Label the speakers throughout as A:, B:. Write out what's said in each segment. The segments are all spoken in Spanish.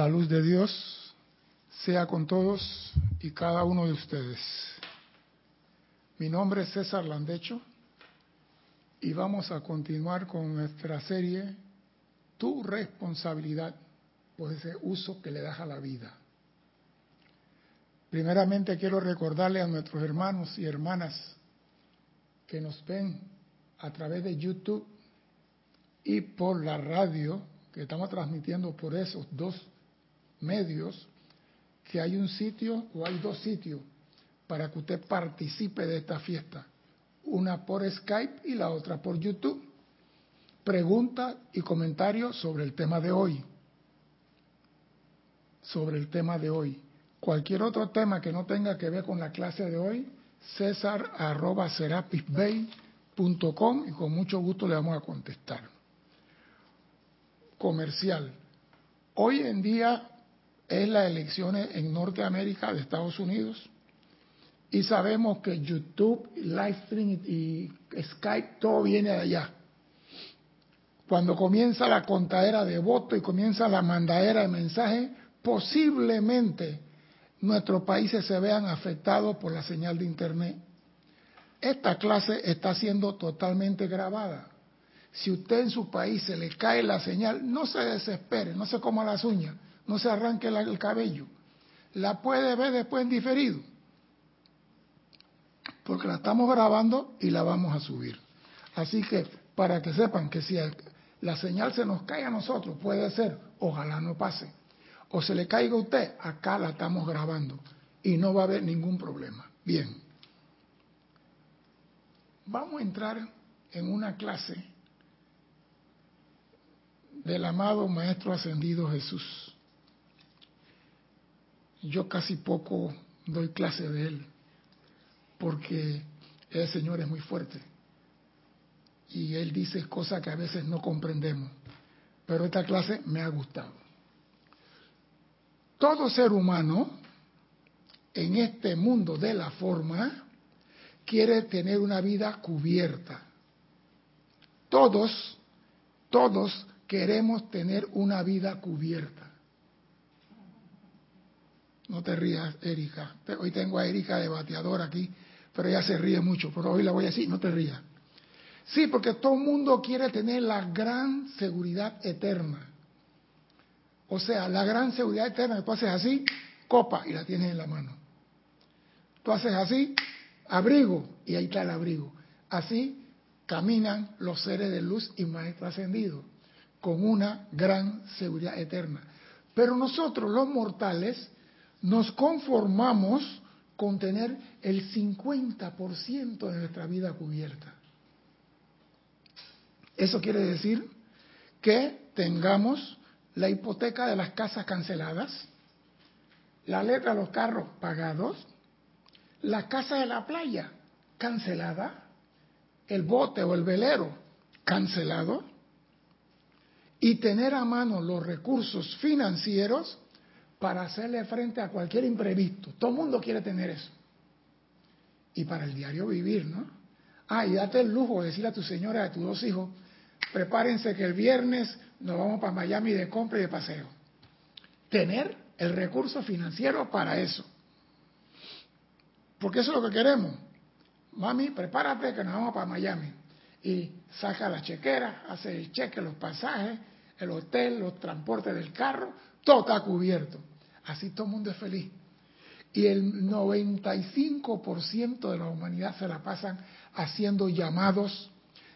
A: La luz de Dios sea con todos y cada uno de ustedes. Mi nombre es César Landecho y vamos a continuar con nuestra serie Tu responsabilidad por ese uso que le das a la vida. Primeramente quiero recordarle a nuestros hermanos y hermanas que nos ven a través de YouTube y por la radio, que estamos transmitiendo por esos dos medios, que hay un sitio o hay dos sitios para que usted participe de esta fiesta. Una por Skype y la otra por YouTube. Preguntas y comentarios sobre el tema de hoy. Sobre el tema de hoy. Cualquier otro tema que no tenga que ver con la clase de hoy, césar arroba y con mucho gusto le vamos a contestar. Comercial. Hoy en día es la elecciones en Norteamérica de Estados Unidos y sabemos que YouTube, Livestream y Skype, todo viene de allá. Cuando comienza la contadera de votos y comienza la mandadera de mensajes, posiblemente nuestros países se vean afectados por la señal de Internet. Esta clase está siendo totalmente grabada. Si usted en su país se le cae la señal, no se desespere, no se coma las uñas, no se arranque el cabello. La puede ver después en diferido. Porque la estamos grabando y la vamos a subir. Así que para que sepan que si la señal se nos cae a nosotros, puede ser, ojalá no pase, o se le caiga a usted, acá la estamos grabando y no va a haber ningún problema. Bien. Vamos a entrar en una clase del amado Maestro Ascendido Jesús. Yo casi poco doy clase de él, porque el Señor es muy fuerte. Y él dice cosas que a veces no comprendemos. Pero esta clase me ha gustado. Todo ser humano en este mundo de la forma quiere tener una vida cubierta. Todos, todos queremos tener una vida cubierta. No te rías, Erika. Hoy tengo a Erika de bateador aquí, pero ella se ríe mucho. Pero hoy la voy a decir, no te rías. Sí, porque todo el mundo quiere tener la gran seguridad eterna. O sea, la gran seguridad eterna, tú haces así, copa y la tienes en la mano. Tú haces así, abrigo, y ahí está el abrigo. Así caminan los seres de luz y maestro ascendido, con una gran seguridad eterna. Pero nosotros, los mortales, nos conformamos con tener el 50% de nuestra vida cubierta. Eso quiere decir que tengamos la hipoteca de las casas canceladas, la letra de los carros pagados, la casa de la playa cancelada, el bote o el velero cancelado, y tener a mano los recursos financieros para hacerle frente a cualquier imprevisto. Todo el mundo quiere tener eso. Y para el diario vivir, ¿no? Ah, y date el lujo de decirle a tu señora, a tus dos hijos, prepárense que el viernes nos vamos para Miami de compra y de paseo. Tener el recurso financiero para eso. Porque eso es lo que queremos. Mami, prepárate que nos vamos para Miami. Y saca la chequera, hace el cheque, los pasajes, el hotel, los transportes del carro, todo está cubierto. Así todo el mundo es feliz. Y el 95% de la humanidad se la pasan haciendo llamados,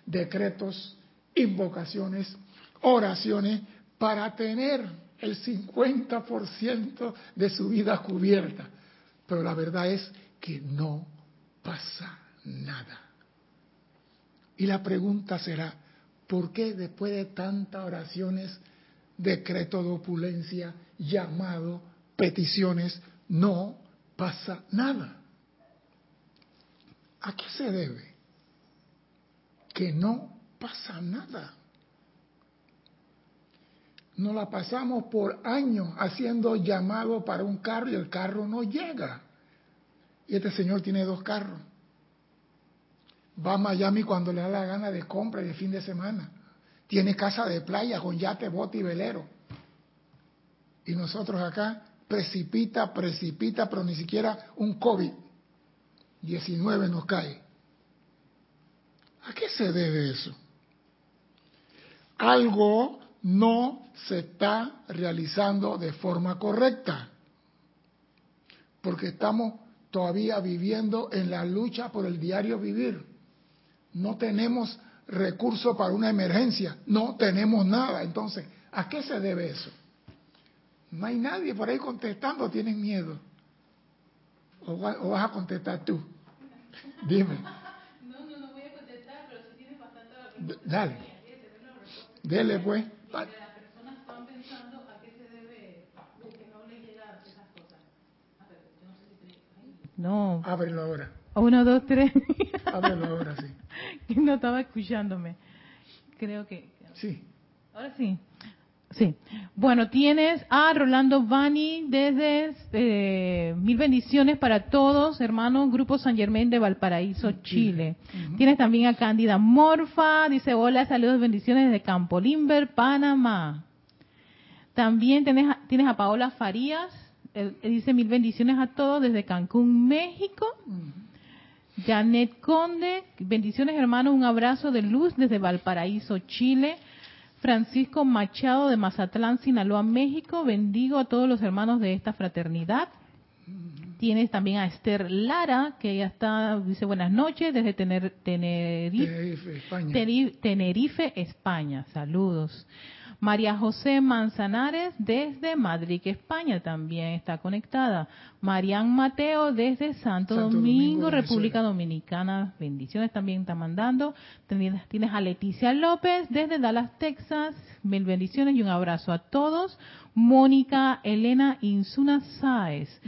A: decretos, invocaciones, oraciones para tener el 50% de su vida cubierta. Pero la verdad es que no pasa nada. Y la pregunta será, ¿por qué después de tantas oraciones, decreto de opulencia, llamado, peticiones, no pasa nada? ¿A qué se debe? Que no pasa nada. No la pasamos por años haciendo llamado para un carro y el carro no llega. Y este señor tiene dos carros. Va a Miami cuando le da la gana de compra y de fin de semana. Tiene casa de playa con yate, bote y velero. Y nosotros acá precipita, precipita, pero ni siquiera un COVID-19 nos cae. ¿A qué se debe eso? Algo no se está realizando de forma correcta, porque estamos todavía viviendo en la lucha por el diario vivir. No tenemos recursos para una emergencia, no tenemos nada. Entonces, ¿a qué se debe eso? No hay nadie por ahí contestando, tienen miedo. ¿O, vas a contestar tú? Dime.
B: No, no, no voy a contestar, pero si tienes bastante...
A: Dale. Dele pues.
B: Las personas están pensando a qué se debe que no les llega esas cosas. A ver, yo no sé si te... No.
A: Ábrelo ahora.
B: Uno, dos, tres.
A: Ábrelo ahora, sí.
B: No estaba escuchándome. Creo que...
A: Sí.
B: Ahora sí. Sí. Bueno, tienes a Rolando Bani desde eh, Mil Bendiciones para todos, hermanos, Grupo San Germán de Valparaíso, Chile. Tienes también a Cándida Morfa, dice hola, saludos, bendiciones desde Campo Limber, Panamá. También tienes, tienes a Paola Farías, dice mil bendiciones a todos desde Cancún, México. Janet Conde, bendiciones hermanos, un abrazo de luz desde Valparaíso, Chile. Francisco Machado de Mazatlán, Sinaloa, México. Bendigo a todos los hermanos de esta fraternidad. Tienes también a Esther Lara, que ya está, dice buenas noches desde Tenerife,
A: Tenerife, España.
B: Tenerife, España. Saludos. María José Manzanares desde Madrid, España también está conectada. Marian Mateo desde Santo, Domingo, República Dominicana. Bendiciones también está mandando. Tienes a Leticia López desde Dallas, Texas. Mil bendiciones y un abrazo a todos. Mónica Elena Insuna Sáez.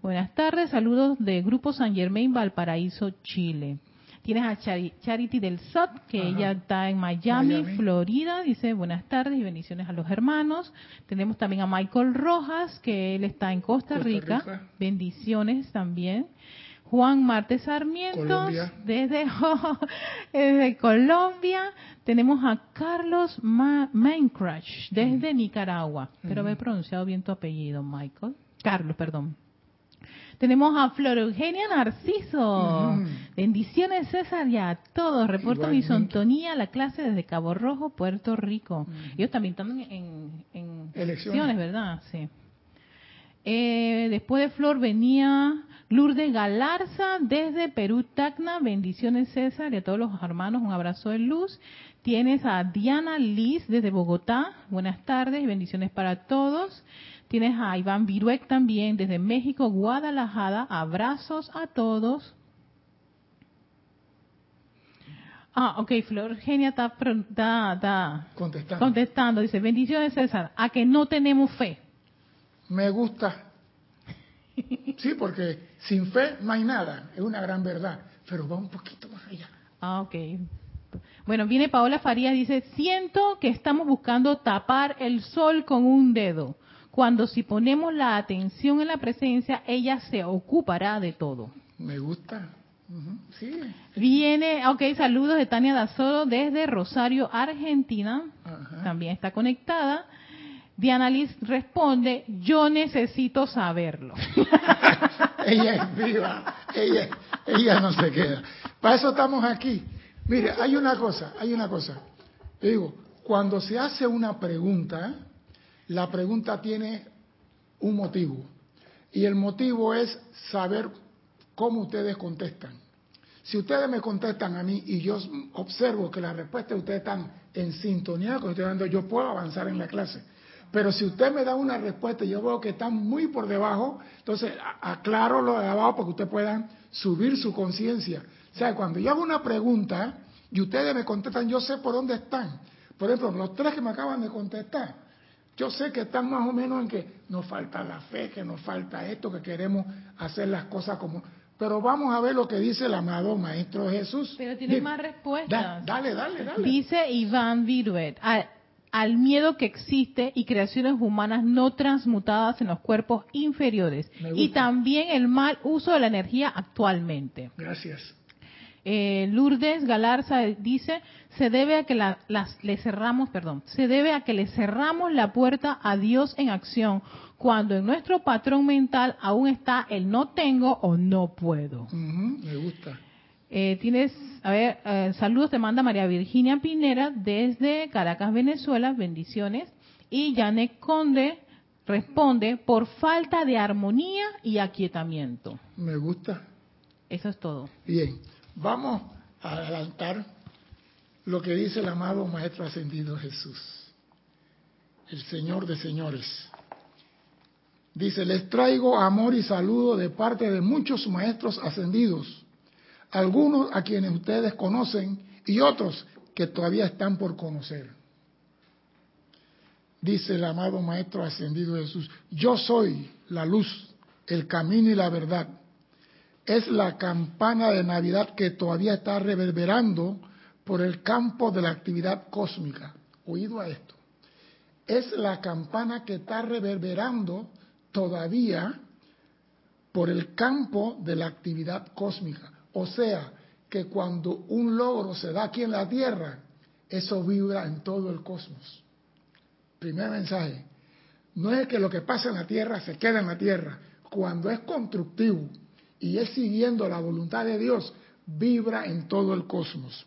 B: Buenas tardes, saludos de Grupo San Germain Valparaíso, Chile. Tienes a Charity del SOT, que ella está en Miami, Florida. Dice buenas tardes y bendiciones a los hermanos. Tenemos también a Michael Rojas, que él está en Costa, Rica. Bendiciones también. Juan Marte Sarmiento, desde, desde, Colombia. Tenemos a Carlos Ma desde Nicaragua. Pero haber pronunciado bien tu apellido, Michael. Carlos, perdón. Tenemos a Flor Eugenia Narciso. Bendiciones, César, y a todos. Reporto mi sintonía a la clase desde Cabo Rojo, Puerto Rico. Ellos también están en, elecciones. ¿verdad? Sí. Eh, después de Flor venía Lourdes Galarza desde Perú, Tacna. Bendiciones, César, y a todos los hermanos. Un abrazo de luz. Tienes a Diana Liz desde Bogotá. Buenas tardes y bendiciones para todos. Tienes a Iván Viruec también desde México, Guadalajara. Abrazos a todos. Ah, ok, Flor Genia está,
A: contestando.
B: contestando. Dice, bendiciones César, a que no tenemos fe.
A: Me gusta. Sí, porque sin fe no hay nada, es una gran verdad, pero va un poquito más allá.
B: Ah, ok. Bueno, viene Paola Farías, dice, siento que estamos buscando tapar el sol con un dedo cuando si ponemos la atención en la presencia, ella se ocupará de todo.
A: Me gusta. Sí.
B: Viene, ok, saludos de Tania Dazoro desde Rosario, Argentina. También está conectada. Diana Liz responde, yo necesito saberlo.
A: ella es viva, ella, ella no se queda. Para eso estamos aquí. Mire, hay una cosa, hay una cosa. Te digo, cuando se hace una pregunta, la pregunta tiene un motivo. Y el motivo es saber cómo ustedes contestan. Si ustedes me contestan a mí y yo observo que las respuestas de ustedes están en sintonía con estoy dando, yo puedo avanzar en la clase. Pero si usted me da una respuesta y yo veo que están muy por debajo, entonces aclaro lo de abajo para que ustedes puedan subir su conciencia. O sea, cuando yo hago una pregunta y ustedes me contestan, yo sé por dónde están. Por ejemplo, los tres que me acaban de contestar, yo sé que están más o menos en que nos falta la fe, que nos falta esto, que queremos hacer las cosas como... Pero vamos a ver lo que dice el amado Maestro Jesús.
B: Pero tiene más respuestas.
A: dale, dale, dale.
B: Dice Iván Viruet, al, miedo que existe y creaciones humanas no transmutadas en los cuerpos inferiores. Y también el mal uso de la energía actualmente.
A: Gracias.
B: Eh, Lourdes Galarza dice, se debe a que la, le cerramos, perdón, se debe a que le cerramos la puerta a Dios en acción cuando en nuestro patrón mental aún está el no tengo o no puedo.
A: me gusta.
B: Eh, tienes, a ver, eh, saludos te manda María Virginia Pinera desde Caracas, Venezuela, bendiciones. Y Janet Conde responde por falta de armonía y aquietamiento.
A: Me gusta.
B: Eso es todo.
A: Bien, vamos a adelantar lo que dice el amado Maestro Ascendido Jesús, el Señor de señores. Dice, les traigo amor y saludo de parte de muchos maestros ascendidos, algunos a quienes ustedes conocen y otros que todavía están por conocer. Dice el amado Maestro Ascendido Jesús, yo soy la luz, el camino y la verdad. Es la campana de Navidad que todavía está reverberando por el campo de la actividad cósmica. Oído a esto. Es la campana que está reverberando todavía por el campo de la actividad cósmica. O sea, que cuando un logro se da aquí en la Tierra, eso vibra en todo el cosmos. Primer mensaje. No es que lo que pasa en la Tierra se quede en la Tierra. Cuando es constructivo y es siguiendo la voluntad de Dios, vibra en todo el cosmos.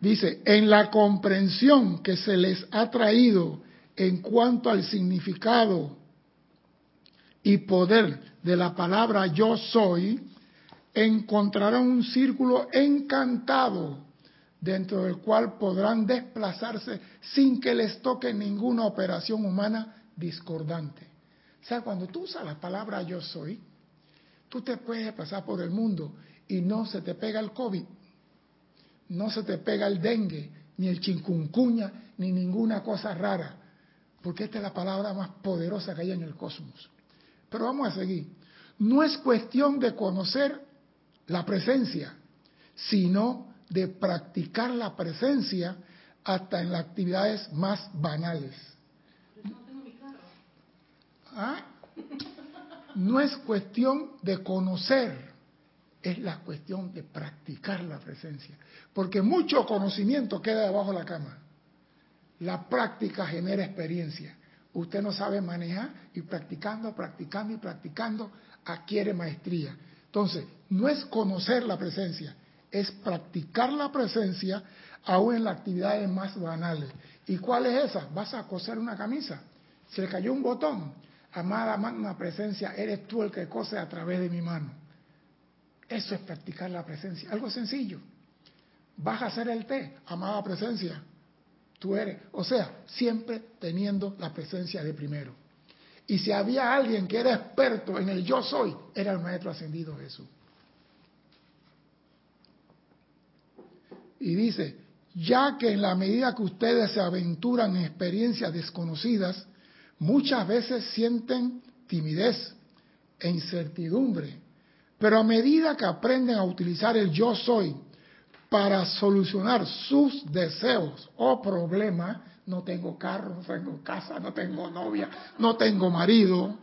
A: Dice, en la comprensión que se les ha traído en cuanto al significado y poder de la palabra yo soy, encontrarán un círculo encantado dentro del cual podrán desplazarse sin que les toque ninguna operación humana discordante. O sea, cuando tú usas la palabra yo soy, tú te puedes pasar por el mundo y no se te pega el COVID, no se te pega el dengue, ni el chincuncuña, ni ninguna cosa rara, porque esta es la palabra más poderosa que hay en el cosmos. Pero vamos a seguir. No es cuestión de conocer la presencia, sino de practicar la presencia hasta en las actividades más banales. ¿Ah? No es cuestión de conocer, es la cuestión de practicar la presencia. Porque mucho conocimiento queda debajo de la cama. La práctica genera experiencia. Usted no sabe manejar y practicando, practicando y practicando adquiere maestría. Entonces, no es conocer la presencia, es practicar la presencia aún en las actividades más banales. ¿Y cuál es esa? Vas a coser una camisa. Se le cayó un botón. Amada magna presencia, eres tú el que cose a través de mi mano. Eso es practicar la presencia. Algo sencillo. Vas a hacer el té, amada presencia tú eres. O sea, siempre teniendo la presencia de primero. Y si había alguien que era experto en el yo soy, era el Maestro Ascendido Jesús. Y dice, ya que en la medida que ustedes se aventuran en experiencias desconocidas, muchas veces sienten timidez e incertidumbre, pero a medida que aprenden a utilizar el yo soy para solucionar sus deseos o problemas, no tengo carro, no tengo casa, no tengo novia, no tengo marido,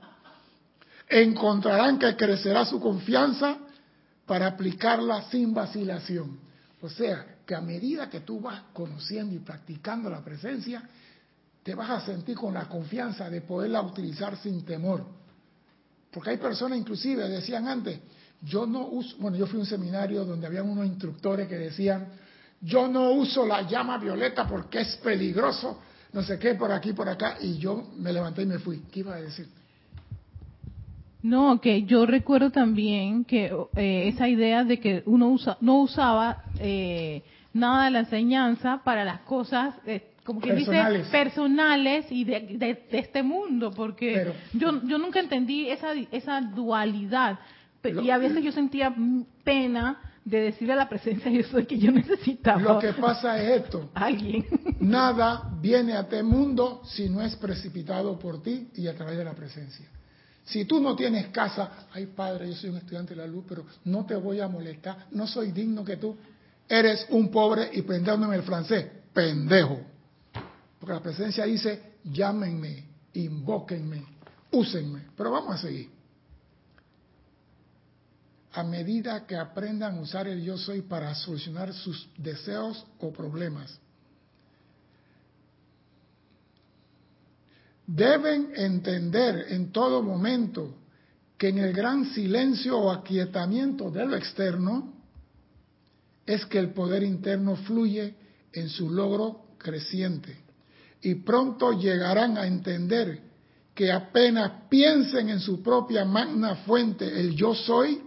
A: encontrarán que crecerá su confianza para aplicarla sin vacilación. O sea, que a medida que tú vas conociendo y practicando la presencia, te vas a sentir con la confianza de poderla utilizar sin temor. Porque hay personas inclusive, decían antes, yo no uso, bueno, yo fui a un seminario donde había unos instructores que decían, yo no uso la llama violeta porque es peligroso, no sé qué, por aquí, por acá, y yo me levanté y me fui. ¿Qué iba a decir?
B: No, que yo recuerdo también que eh, esa idea de que uno usa, no usaba eh, nada de la enseñanza para las cosas, eh, como que personales. dice, personales y de, este mundo, porque yo, yo nunca entendí esa, esa dualidad y a veces yo sentía pena de decirle a la presencia yo soy que yo necesitaba.
A: Lo que pasa es esto.
B: Alguien.
A: Nada viene a este mundo si no es precipitado por ti y a través de la presencia. Si tú no tienes casa, ay padre, yo soy un estudiante de la luz, pero no te voy a molestar, no soy digno que tú. Eres un pobre y prendándome el francés, pendejo. Porque la presencia dice, llámenme, invóquenme, úsenme. Pero vamos a seguir. a medida que aprendan a usar el yo soy para solucionar sus deseos o problemas. Deben entender en todo momento que en el gran silencio o aquietamiento de lo externo es que el poder interno fluye en su logro creciente. Y pronto llegarán a entender que apenas piensen en su propia magna fuente, el yo soy,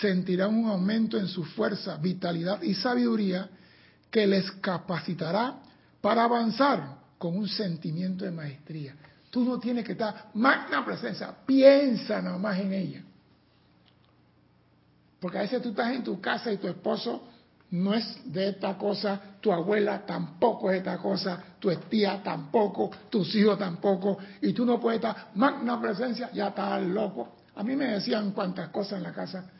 A: sentirán un aumento en su fuerza, vitalidad y sabiduría que les capacitará para avanzar con un sentimiento de maestría. Tú no tienes que estar magna presencia, piensa nomás en ella. Porque a veces tú estás en tu casa y tu esposo no es de esta cosa, tu abuela tampoco es de esta cosa, tu tía tampoco, tus hijos tampoco, y tú no puedes estar magna presencia, ya estás loco. A mí me decían cuantas cosas en la casa.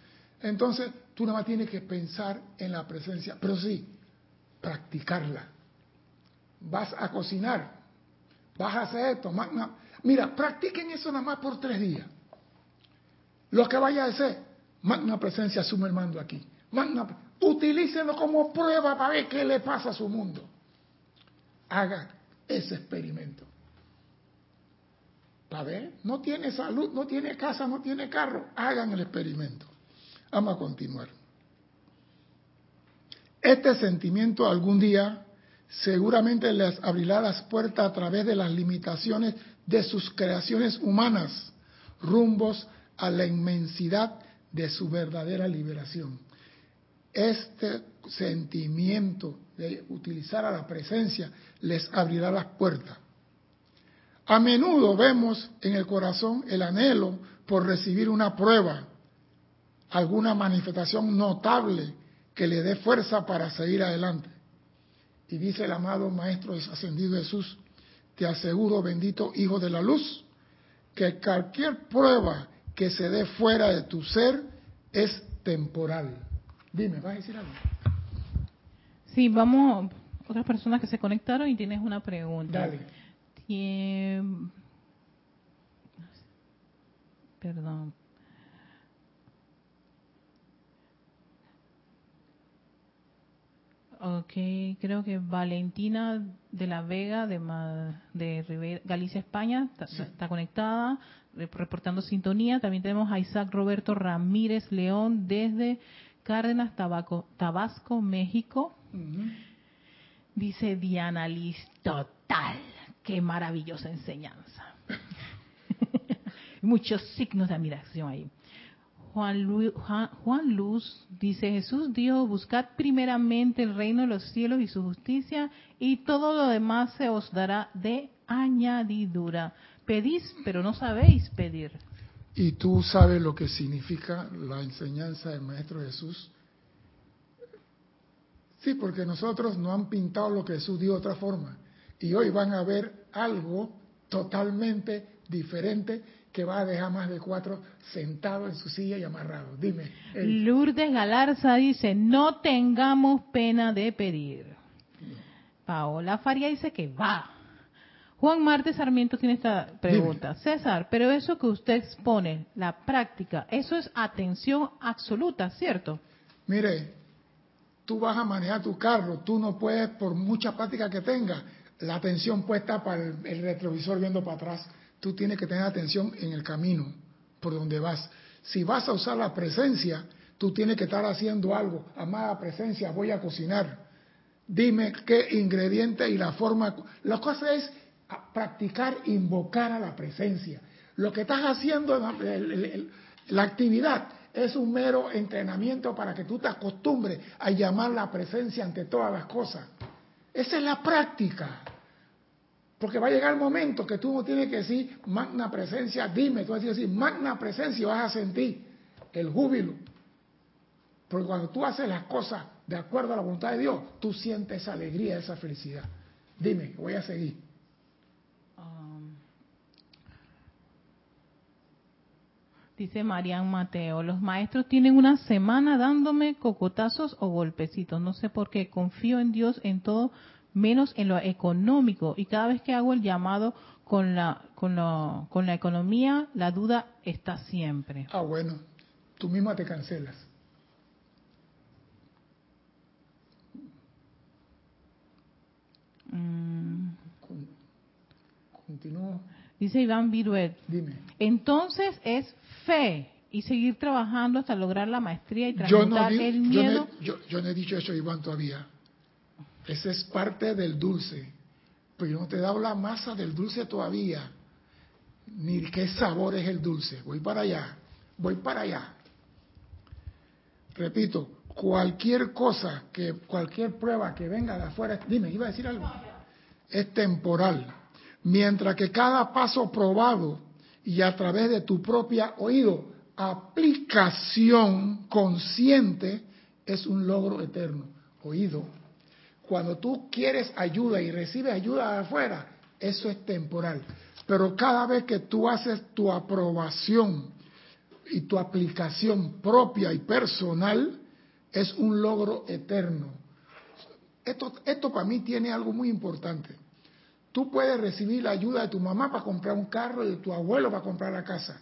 A: Entonces, tú nada más tienes que pensar en la presencia, pero sí, practicarla. Vas a cocinar, vas a hacer esto, magna. Mira, practiquen eso nada más por tres días. Lo que vaya a hacer, magna presencia asume el mando aquí. Utilícenlo como prueba para ver qué le pasa a su mundo. Haga ese experimento. Para ver, no tiene salud, no tiene casa, no tiene carro. Hagan el experimento. Vamos a continuar. Este sentimiento algún día seguramente les abrirá las puertas a través de las limitaciones de sus creaciones humanas, rumbos a la inmensidad de su verdadera liberación. Este sentimiento de utilizar a la presencia les abrirá las puertas. A menudo vemos en el corazón el anhelo por recibir una prueba, alguna manifestación notable que le dé fuerza para seguir adelante. Y dice el amado Maestro ascendido Jesús, te aseguro, bendito Hijo de la Luz, que cualquier prueba que se dé fuera de tu ser es temporal. Dime, ¿vas a decir algo?
B: Sí, vamos, otras personas que se conectaron y tienes una pregunta.
A: Dale.
B: Perdón. Ok, creo que Valentina de la Vega de, de Galicia, España, está, conectada, reportando sintonía. También tenemos a Isaac Roberto Ramírez León desde Cárdenas, Tabasco, México. Dice Diana Liz, total, qué maravillosa enseñanza. Muchos signos de admiración ahí. Juan, Luz dice, Jesús dijo, buscad primeramente el reino de los cielos y su justicia y todo lo demás se os dará de añadidura. Pedís, pero no sabéis pedir.
A: ¿Y tú sabes lo que significa la enseñanza del Maestro Jesús? Sí, porque nosotros no han pintado lo que Jesús dijo de otra forma. Y hoy van a ver algo totalmente diferente que va a dejar más de cuatro sentados en su silla y amarrados. Dime.
B: Lourdes Galarza dice, no tengamos pena de pedir. Paola Faria dice que va. Juan Marte Sarmiento tiene esta pregunta. César, pero eso que usted expone, la práctica, eso es atención absoluta, ¿cierto?
A: Mire, tú vas a manejar tu carro, tú no puedes, por mucha práctica que tengas, la atención puesta para el retrovisor viendo para atrás tú tienes que tener atención en el camino por donde vas. Si vas a usar la presencia, tú tienes que estar haciendo algo. Amada presencia, voy a cocinar. Dime qué ingrediente y la forma. La cosa es practicar, invocar a la presencia. Lo que estás haciendo, la actividad, es un mero entrenamiento para que tú te acostumbres a llamar la presencia ante todas las cosas. Esa es la práctica. Porque va a llegar el momento que tú no tienes que decir magna presencia, dime, tú vas a decir magna presencia y vas a sentir el júbilo. Porque cuando tú haces las cosas de acuerdo a la voluntad de Dios, tú sientes esa alegría, esa felicidad. Dime, voy a seguir.
B: Dice Marian Mateo, los maestros tienen una semana dándome cocotazos o golpecitos. No sé por qué, confío en Dios en todo menos en lo económico. Y cada vez que hago el llamado con la, con, con la economía, la duda está siempre.
A: Ah, bueno. tú misma te cancelas.
B: Mm,
A: Con- Continúo.
B: Dice Iván Viruet.
A: Dime.
B: Entonces es fe y seguir trabajando hasta lograr la maestría y
A: Yo no,
B: transmutar el
A: yo, no
B: miedo.
A: yo- yo no he dicho eso, Iván, todavía. Ese es parte del dulce. Pero yo no te he dado la masa del dulce todavía. Ni qué sabor es el dulce. Voy para allá. Voy para allá. Repito, cualquier cosa, que cualquier prueba que venga de afuera, dime, iba a decir algo. Es temporal. Mientras que cada paso probado y a través de tu propia oído, aplicación consciente, es un logro eterno. Oído. Cuando tú quieres ayuda y recibes ayuda de afuera, eso es temporal. Pero cada vez que tú haces tu aprobación y tu aplicación propia y personal, es un logro eterno. Esto, esto para mí tiene algo muy importante. Tú puedes recibir la ayuda de tu mamá para comprar un carro y de tu abuelo para comprar la casa.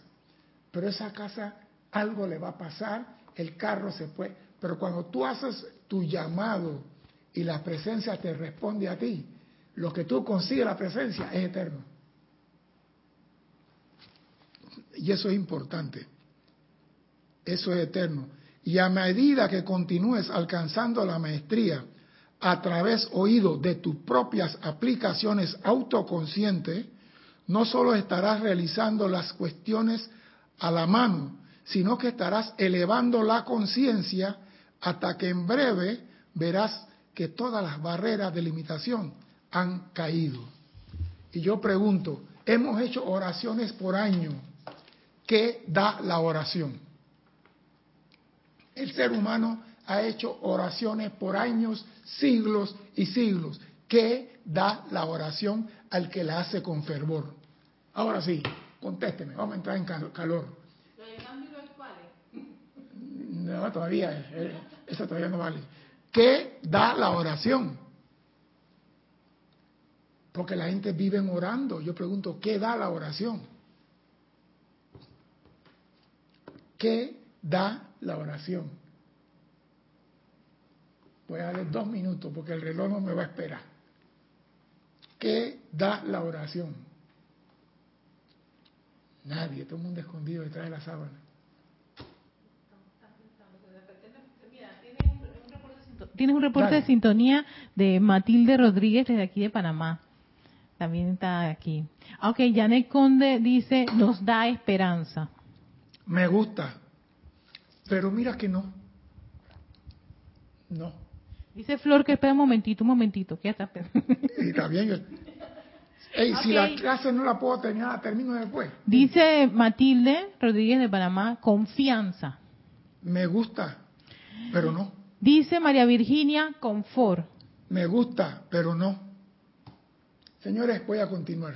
A: Pero esa casa algo le va a pasar, el carro se puede. Pero cuando tú haces tu llamado y la presencia te responde a ti, lo que tú consigues la presencia es eterno. Y eso es importante. Eso es eterno. Y a medida que continúes alcanzando la maestría a través oído de tus propias aplicaciones autoconscientes, no solo estarás realizando las cuestiones a la mano, sino que estarás elevando la conciencia hasta que en breve verás que todas las barreras de limitación han caído. Y yo pregunto, hemos hecho oraciones por año. ¿Qué da la oración? El ser humano ha hecho oraciones por años, siglos y siglos. ¿Qué da la oración al que la hace con fervor? Ahora sí, contésteme, vamos a entrar en cal- calor. No, todavía, eh, eso todavía no vale. ¿Qué da la oración? Porque la gente vive orando. Yo pregunto, ¿qué da la oración? ¿Qué da la oración? Voy a darle dos minutos porque el reloj no me va a esperar. ¿Qué da la oración? Nadie, todo el mundo escondido detrás de la sábana.
B: Tienes un reporte
A: Dale.
B: de sintonía de Matilde Rodríguez desde aquí de Panamá. También está aquí. Ah, Ok, Janet Conde dice, nos da esperanza.
A: Me gusta, pero mira que no. No.
B: Dice Flor que espera un momentito, un momentito, que ya está.
A: Y bien. yo- Ey, si la clase no la puedo terminar, la termino después.
B: Dice Matilde Rodríguez de Panamá, confianza.
A: Me gusta, pero no.
B: Dice María Virginia, confort.
A: Me gusta, pero no. Señores, voy a continuar.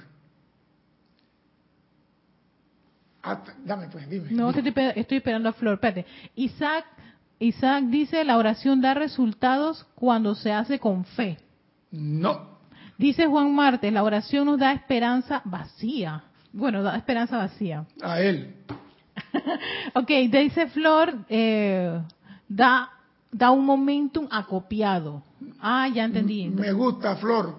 A: Ah, dame pues, dime.
B: No,
A: dime.
B: estoy, estoy esperando a Flor. Espérate. Isaac, Isaac dice, la oración da resultados cuando se hace con fe.
A: No.
B: Dice Juan Martes, la oración nos da esperanza vacía. Bueno, da esperanza vacía.
A: A él.
B: ok, dice Flor, eh, da, da un momentum acopiado. Ah, ya entendí.
A: Me gusta, Flor,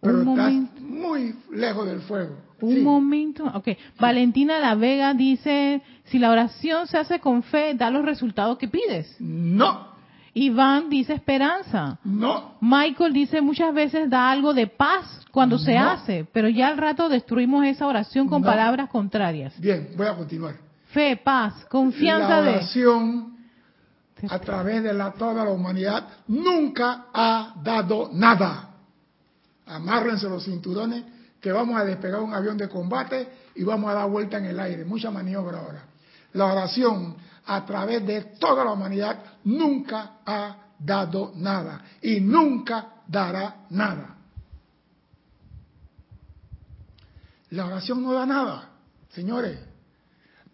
A: pero estás muy lejos del fuego.
B: Un
A: Sí.
B: momento, ok. Valentina La Vega dice, si la oración se hace con fe, da los resultados que pides.
A: No,
B: Iván dice esperanza.
A: no.
B: Michael dice muchas veces da algo de paz cuando se hace, pero ya al rato destruimos esa oración con
A: No.
B: palabras contrarias.
A: Bien, voy a continuar.
B: Fe, paz, confianza
A: la
B: de...
A: oración a través de la, toda la humanidad nunca ha dado nada. Amárrense los cinturones que vamos a despegar un avión de combate y vamos a dar vuelta en el aire. Mucha maniobra ahora. La oración a través de toda la humanidad nunca ha dado nada y nunca dará nada. La oración no da nada, señores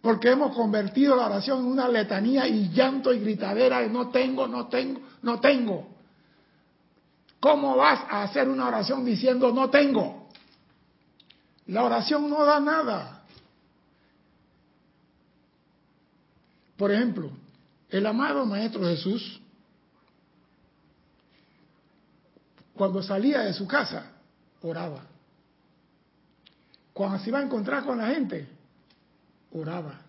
A: porque hemos convertido la oración en una letanía y llanto y gritadera de no tengo, no tengo, no tengo. ¿Cómo vas a hacer una oración diciendo no tengo? La oración no da nada. Por ejemplo, el amado Maestro Jesús, cuando salía de su casa, oraba. Cuando se iba a encontrar con la gente, oraba.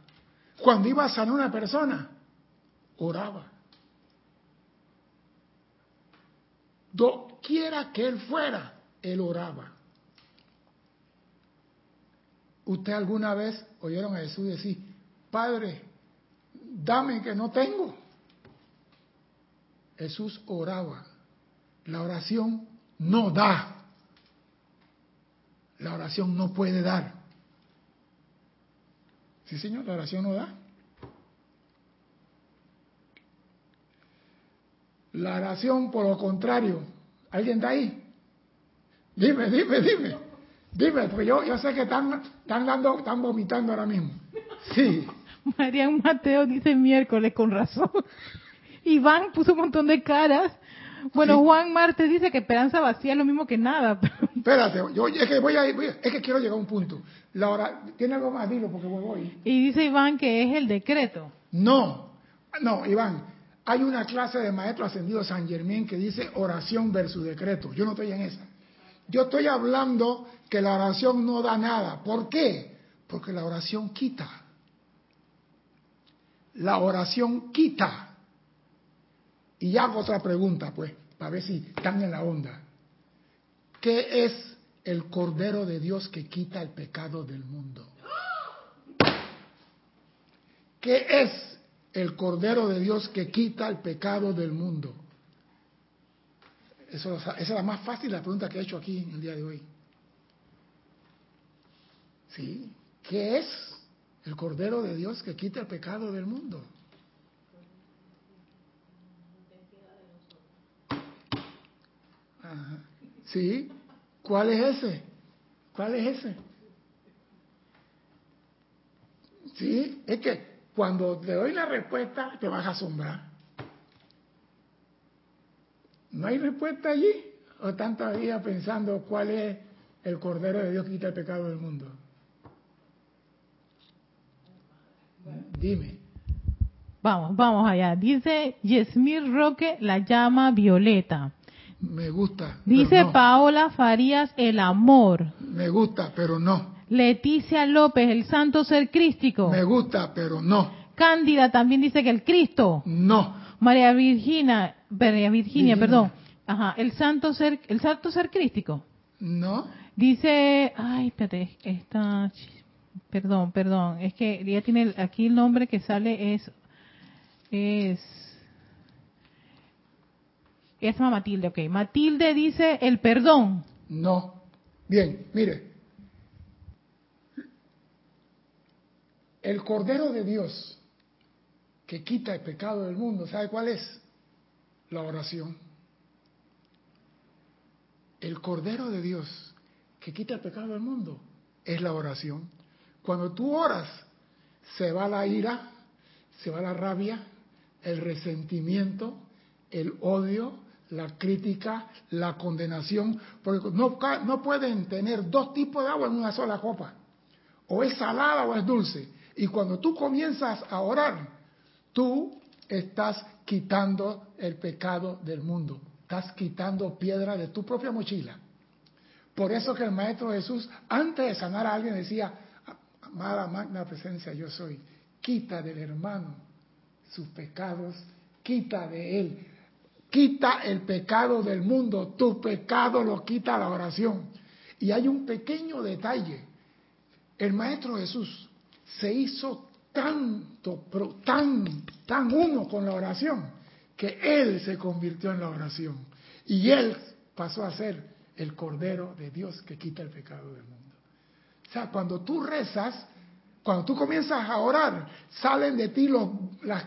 A: Cuando iba a sanar una persona, oraba. quiera que él fuera, él oraba. ¿Usted alguna vez oyeron a Jesús decir, Padre, dame que no tengo? Jesús oraba. La oración no da. La oración no puede dar. Sí, Señor, la oración no da. La oración, por lo contrario, ¿alguien está ahí? Dime, dime, dime. Dime, porque yo, yo sé que están, están, dando, están vomitando ahora mismo. Sí.
B: Marian Mateo dice miércoles con razón. Iván puso un montón de caras. Bueno, Juan Marte dice que esperanza vacía es lo mismo que nada.
A: Espérate, yo es que voy a, es que quiero llegar a un punto. La hora, tiene algo más, dilo porque voy.
B: Y dice Iván que es el decreto.
A: No, no, Iván, hay una clase de maestro ascendido San Germán que dice oración versus decreto. Yo no estoy en esa. Yo estoy hablando que la oración no da nada. ¿Por qué? Porque la oración quita. La oración quita. Y hago otra pregunta, pues, para ver si están en la onda. ¿Qué es el Cordero de Dios que quita el pecado del mundo? ¿Qué es el Cordero de Dios que quita el pecado del mundo? Esa es la más fácil la pregunta que he hecho aquí en el día de hoy. ¿Sí? ¿Qué es el Cordero de Dios que quita el pecado del mundo? ¿Sí? ¿Cuál es ese? ¿Cuál es ese? ¿Sí? Es que cuando te doy la respuesta te vas a asombrar. ¿No hay respuesta allí? ¿O están todavía pensando cuál es el Cordero de Dios que quita el pecado del mundo? Dime.
B: Vamos, vamos allá. Dice Yesmir Roque, la llama violeta.
A: Me gusta.
B: Dice Paola Farías, el amor.
A: Me gusta, pero no.
B: Leticia López, el santo ser crístico.
A: Me gusta, pero no.
B: Cándida también dice que el Cristo.
A: No.
B: María Virginia, María Virginia, perdón. Ajá, el santo ser, el santo ser crístico.
A: No.
B: Dice, ay, espérate, está, perdón, perdón, es que ya tiene aquí el nombre que sale es, es, es Matilde, ok. Matilde dice el perdón.
A: No. Bien, mire. El Cordero de Dios que quita el pecado del mundo, ¿sabe cuál es? La oración. El Cordero de Dios que quita el pecado del mundo es la oración. Cuando tú oras, se va la ira, se va la rabia, el resentimiento, el odio, la crítica, la condenación, porque no, no pueden tener dos tipos de agua en una sola copa. O es salada o es dulce. Y cuando tú comienzas a orar, tú estás quitando el pecado del mundo. Estás quitando piedra de tu propia mochila. Por eso que el Maestro Jesús, antes de sanar a alguien, decía, amada magna presencia yo soy, quita del hermano sus pecados, quita de él, quita el pecado del mundo, tu pecado lo quita la oración. Y hay un pequeño detalle, el Maestro Jesús se hizo tanto, tan, tan uno con la oración, que Él se convirtió en la oración. Y Él pasó a ser el Cordero de Dios que quita el pecado del mundo. O sea, cuando tú rezas, cuando tú comienzas a orar, salen de ti los,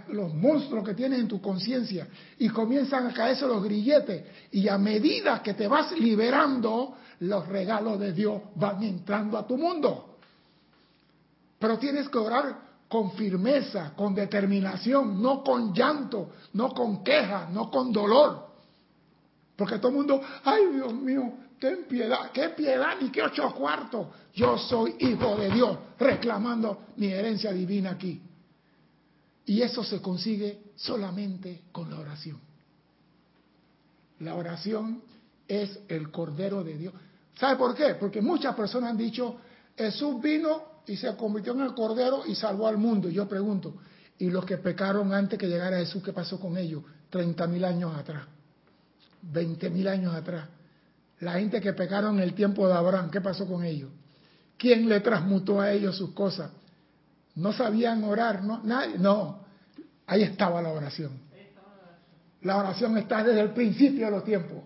A: los monstruos que tienes en tu conciencia y comienzan a caerse los grilletes. Y a medida que te vas liberando, los regalos de Dios van entrando a tu mundo. Pero tienes que orar con firmeza, con determinación, no con llanto, no con queja, no con dolor. Porque todo el mundo, ay Dios mío, ten piedad, qué piedad ni qué ocho cuartos. Yo soy hijo de Dios, reclamando mi herencia divina aquí. Y eso se consigue solamente con la oración. La oración es el Cordero de Dios. ¿Sabe por qué? Porque muchas personas han dicho, Jesús vino y se convirtió en el Cordero y salvó al mundo. Yo pregunto, ¿y los que pecaron antes que llegara Jesús, qué pasó con ellos? 30 mil años atrás, 20 mil años atrás. La gente que pecaron en el tiempo de Abraham, ¿qué pasó con ellos? ¿Quién le transmutó a ellos sus cosas? No sabían orar, no, nadie, no. Ahí estaba la oración. La oración está desde el principio de los tiempos.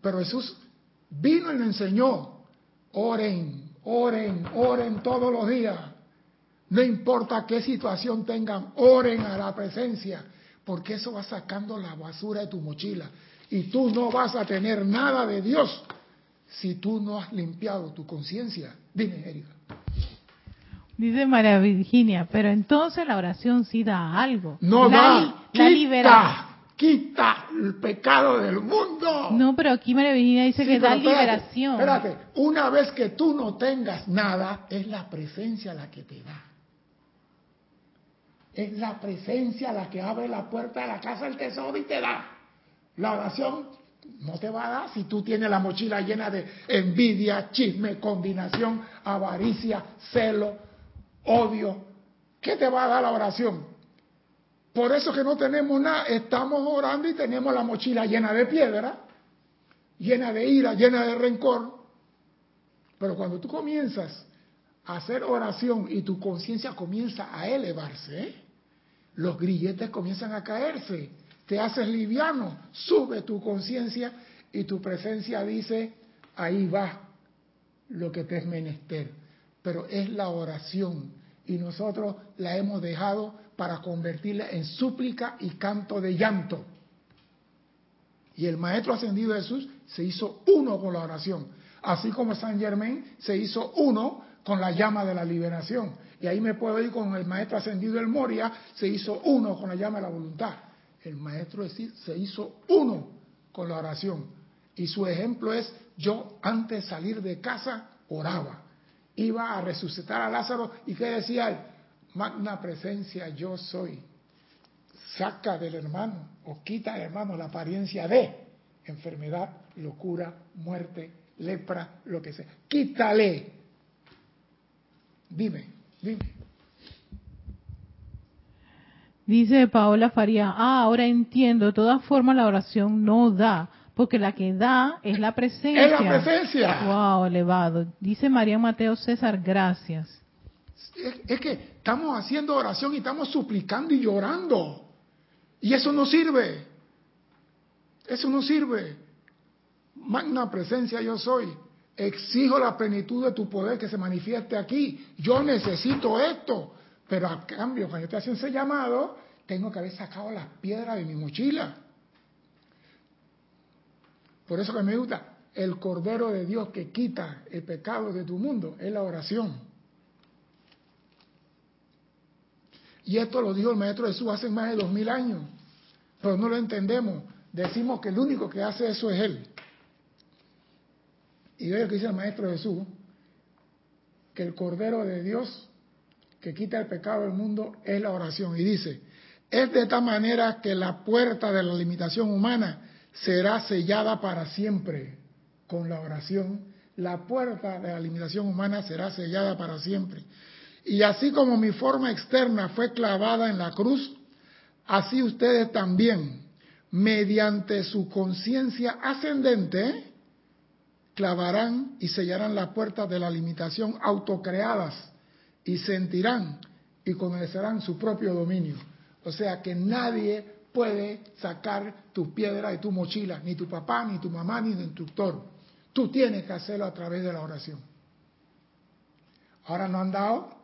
A: Pero Jesús vino y nos enseñó, oren, oren, oren todos los días. No importa qué situación tengan, oren a la presencia, porque eso va sacando la basura de tu mochila. Y tú no vas a tener nada de Dios si tú no has limpiado tu conciencia. Dime, Erika.
B: Dice María Virginia, pero entonces la oración sí da algo.
A: No
B: la,
A: da,
B: la libera-
A: quita el pecado del mundo.
B: No, pero aquí María Virginia dice
A: Sí,
B: que da
A: espérate,
B: liberación.
A: Espérate, una vez que tú no tengas nada, es la presencia la que te da. Es la presencia la que abre la puerta de la casa del tesoro y te da. La oración no te va a dar si tú tienes la mochila llena de envidia, chisme, combinación, avaricia, celo, odio. ¿Qué te va a dar la oración? Por eso que no tenemos nada, estamos orando y tenemos la mochila llena de piedra, llena de ira, llena de rencor. Pero cuando tú comienzas a hacer oración y tu conciencia comienza a elevarse, los grilletes comienzan a caerse, te haces liviano, sube tu conciencia y tu presencia dice, ahí va lo que te es menester. Pero es la oración y nosotros la hemos dejado para convertirla en súplica y canto de llanto. Y el Maestro Ascendido Jesús se hizo uno con la oración, así como San Germain se hizo uno con la llama de la liberación. Y ahí me puedo ir con el Maestro Ascendido el Moria, se hizo uno con la llama de la voluntad. El Maestro se hizo uno con la oración. Y su ejemplo es, yo antes de salir de casa oraba. Iba a resucitar a Lázaro y ¿qué decía él? Magna presencia yo soy. Saca del hermano o quita del hermano la apariencia de enfermedad, locura, muerte, lepra, lo que sea. Quítale. Dime, dime.
B: Dice Paola Faría, ah, ahora entiendo, de todas formas la oración no da, porque la que da es la presencia.
A: Es la presencia.
B: Wow, elevado. Dice María Mateo César, gracias.
A: Es, que estamos haciendo oración y estamos suplicando y llorando. Y eso no sirve. Eso no sirve. Magna presencia yo soy. Exijo la plenitud de tu poder que se manifieste aquí. Yo necesito esto. Pero a cambio, cuando yo te hacen ese llamado, tengo que haber sacado las piedras de mi mochila. Por eso que me gusta el Cordero de Dios que quita el pecado de tu mundo, es la oración. Y esto lo dijo el Maestro Jesús hace más de dos mil años, pero no lo entendemos. Decimos que el único que hace eso es Él. Y ve lo que dice el Maestro Jesús, que el Cordero de Dios que quita el pecado del mundo es la oración. Y dice, es de esta manera que la puerta de la limitación humana será sellada para siempre con la oración. La puerta de la limitación humana será sellada para siempre. Y así como mi forma externa fue clavada en la cruz, así ustedes también, mediante su conciencia ascendente, clavarán y sellarán la puerta de la limitación autocreadas y sentirán y conocerán su propio dominio. O sea que nadie puede sacar tu piedra de tu mochila, ni tu papá, ni tu mamá, ni tu instructor. Tú tienes que hacerlo a través de la oración. Ahora nos han dado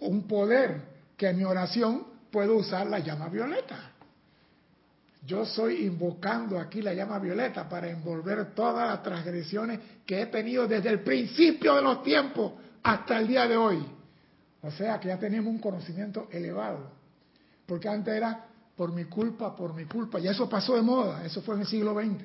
A: un poder que en mi oración puedo usar la llama violeta. Yo estoy invocando aquí la llama violeta para envolver todas las transgresiones que he tenido desde el principio de los tiempos hasta el día de hoy. O sea que ya tenemos un conocimiento elevado. Porque antes era por mi culpa, por mi culpa. Y eso pasó de moda, eso fue en el siglo XX.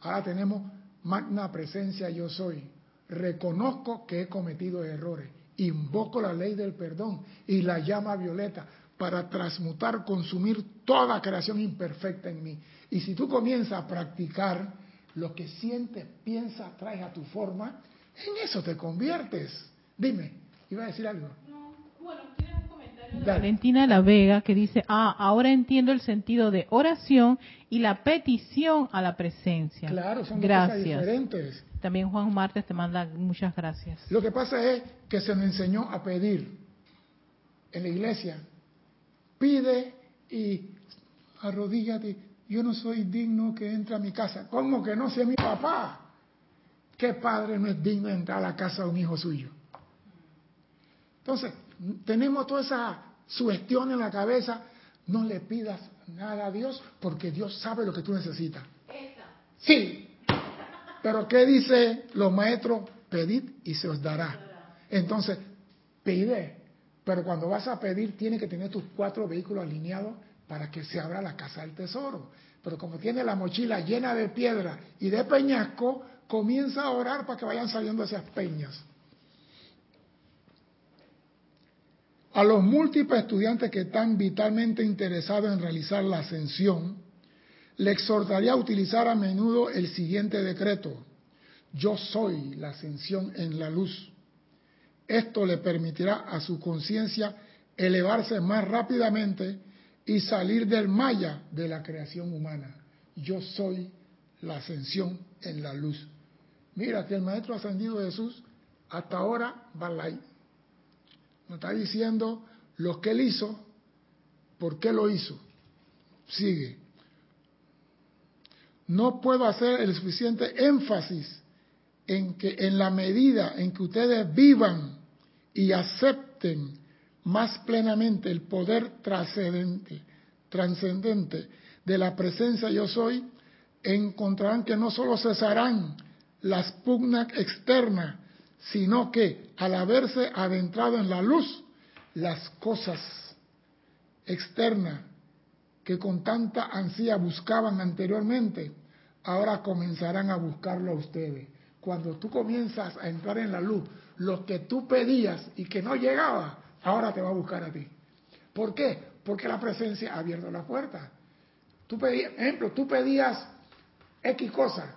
A: Ahora tenemos magna presencia yo soy. Reconozco que he cometido errores. Invoco la ley del perdón y la llama violeta para transmutar, consumir toda creación imperfecta en mí. Y si tú comienzas a practicar lo que sientes, piensas, traes a tu forma, en eso te conviertes. Dime, iba a decir algo.
B: No, bueno, un comentario de Valentina La Vega que dice, ah, ahora entiendo el sentido de oración y la petición a la presencia.
A: Claro, son
B: gracias.
A: cosas diferentes.
B: También Juan Martes te manda muchas gracias.
A: Lo que pasa es que se nos enseñó a pedir en la iglesia. Pide y arrodíllate. Yo no soy digno que entre a mi casa. ¿Cómo que no sea mi papá? ¿Qué padre no es digno de entrar a la casa de un hijo suyo? Entonces, tenemos toda esa sugestión en la cabeza. No le pidas nada a Dios porque Dios sabe lo que tú necesitas. Sí, pero ¿qué dice los maestros? Pedid y se os dará. Entonces, pide. Pero cuando vas a pedir, tienes que tener tus cuatro vehículos alineados para que se abra la casa del tesoro. Pero como tiene la mochila llena de piedra y de peñasco, comienza a orar para que vayan saliendo esas peñas. A los múltiples estudiantes que están vitalmente interesados en realizar la ascensión, le exhortaría a utilizar a menudo el siguiente decreto. Yo soy la ascensión en la luz. Esto le permitirá a su conciencia elevarse más rápidamente y salir del maya de la creación humana. Yo soy la ascensión en la luz. Mira que el Maestro Ascendido Jesús hasta ahora va ahí. Nos está diciendo lo que él hizo, por qué lo hizo. Sigue no puedo hacer el suficiente énfasis en que en la medida en que ustedes vivan y acepten más plenamente el poder trascendente, de la presencia yo soy, encontrarán que no solo cesarán las pugnas externas, sino que al haberse adentrado en la luz, las cosas externas que con tanta ansía buscaban anteriormente, ahora comenzarán a buscarlo a ustedes. Cuando tú comienzas a entrar en la luz, lo que tú pedías y que no llegaba, ahora te va a buscar a ti. ¿Por qué? Porque la presencia ha abierto la puerta. Tú pedías, ejemplo, tú pedías X cosa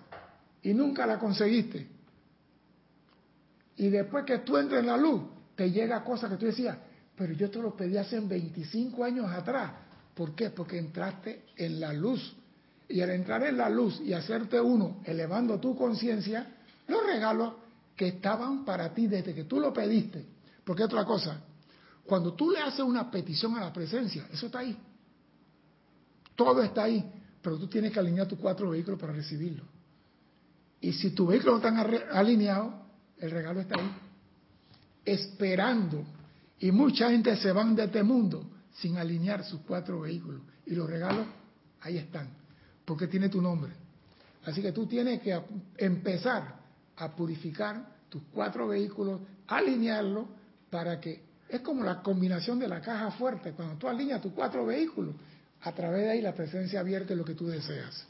A: y nunca la conseguiste. Y después que tú entres en la luz, te llega cosa que tú decías, pero yo te lo pedí hace 25 años atrás. ¿Por qué? Porque entraste en la luz y al entrar en la luz y hacerte uno, elevando tu conciencia, los regalos que estaban para ti desde que tú lo pediste. Porque otra cosa, cuando tú le haces una petición a la presencia, eso está ahí. Todo está ahí, pero tú tienes que alinear tus cuatro vehículos para recibirlo. Y si tus vehículos no están alineados, el regalo está ahí, esperando. Y mucha gente se van de este mundo sin alinear sus cuatro vehículos. Y los regalos ahí están porque tiene tu nombre. Así que tú tienes que empezar a purificar tus cuatro vehículos, alinearlos para que es como la combinación de la caja fuerte. Cuando tú alineas tus cuatro vehículos, a través de ahí la presencia abierta lo que tú deseas.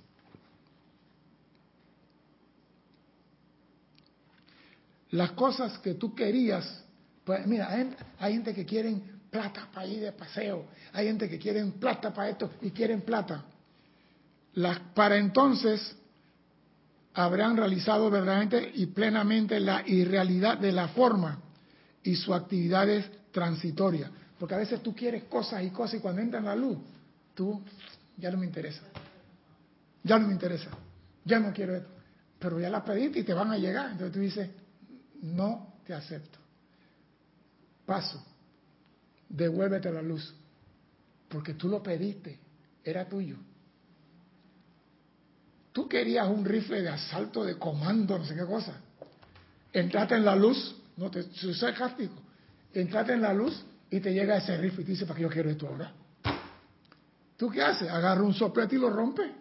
A: Las cosas que tú querías, pues mira, hay, gente que quieren plata para ir de paseo, hay gente que quieren plata para esto y quieren plata para entonces habrán realizado verdaderamente y plenamente la irrealidad de la forma y su actividad es transitoria. Porque a veces tú quieres cosas y cosas y cuando entra en la luz, tú ya no me interesa. Ya no me interesa. Ya no quiero esto. Pero ya las pediste y te van a llegar. Entonces tú dices, no te acepto. Paso. Devuélvete la luz. Porque tú lo pediste. Era tuyo. Tú querías un rifle de asalto, de comando, no sé qué cosa. Entrate en la luz, no te sucede castigo. Entrate en la luz y te llega ese rifle y te dice, ¿para qué yo quiero esto ahora? ¿Tú qué haces? Agarra un soplete y lo rompe.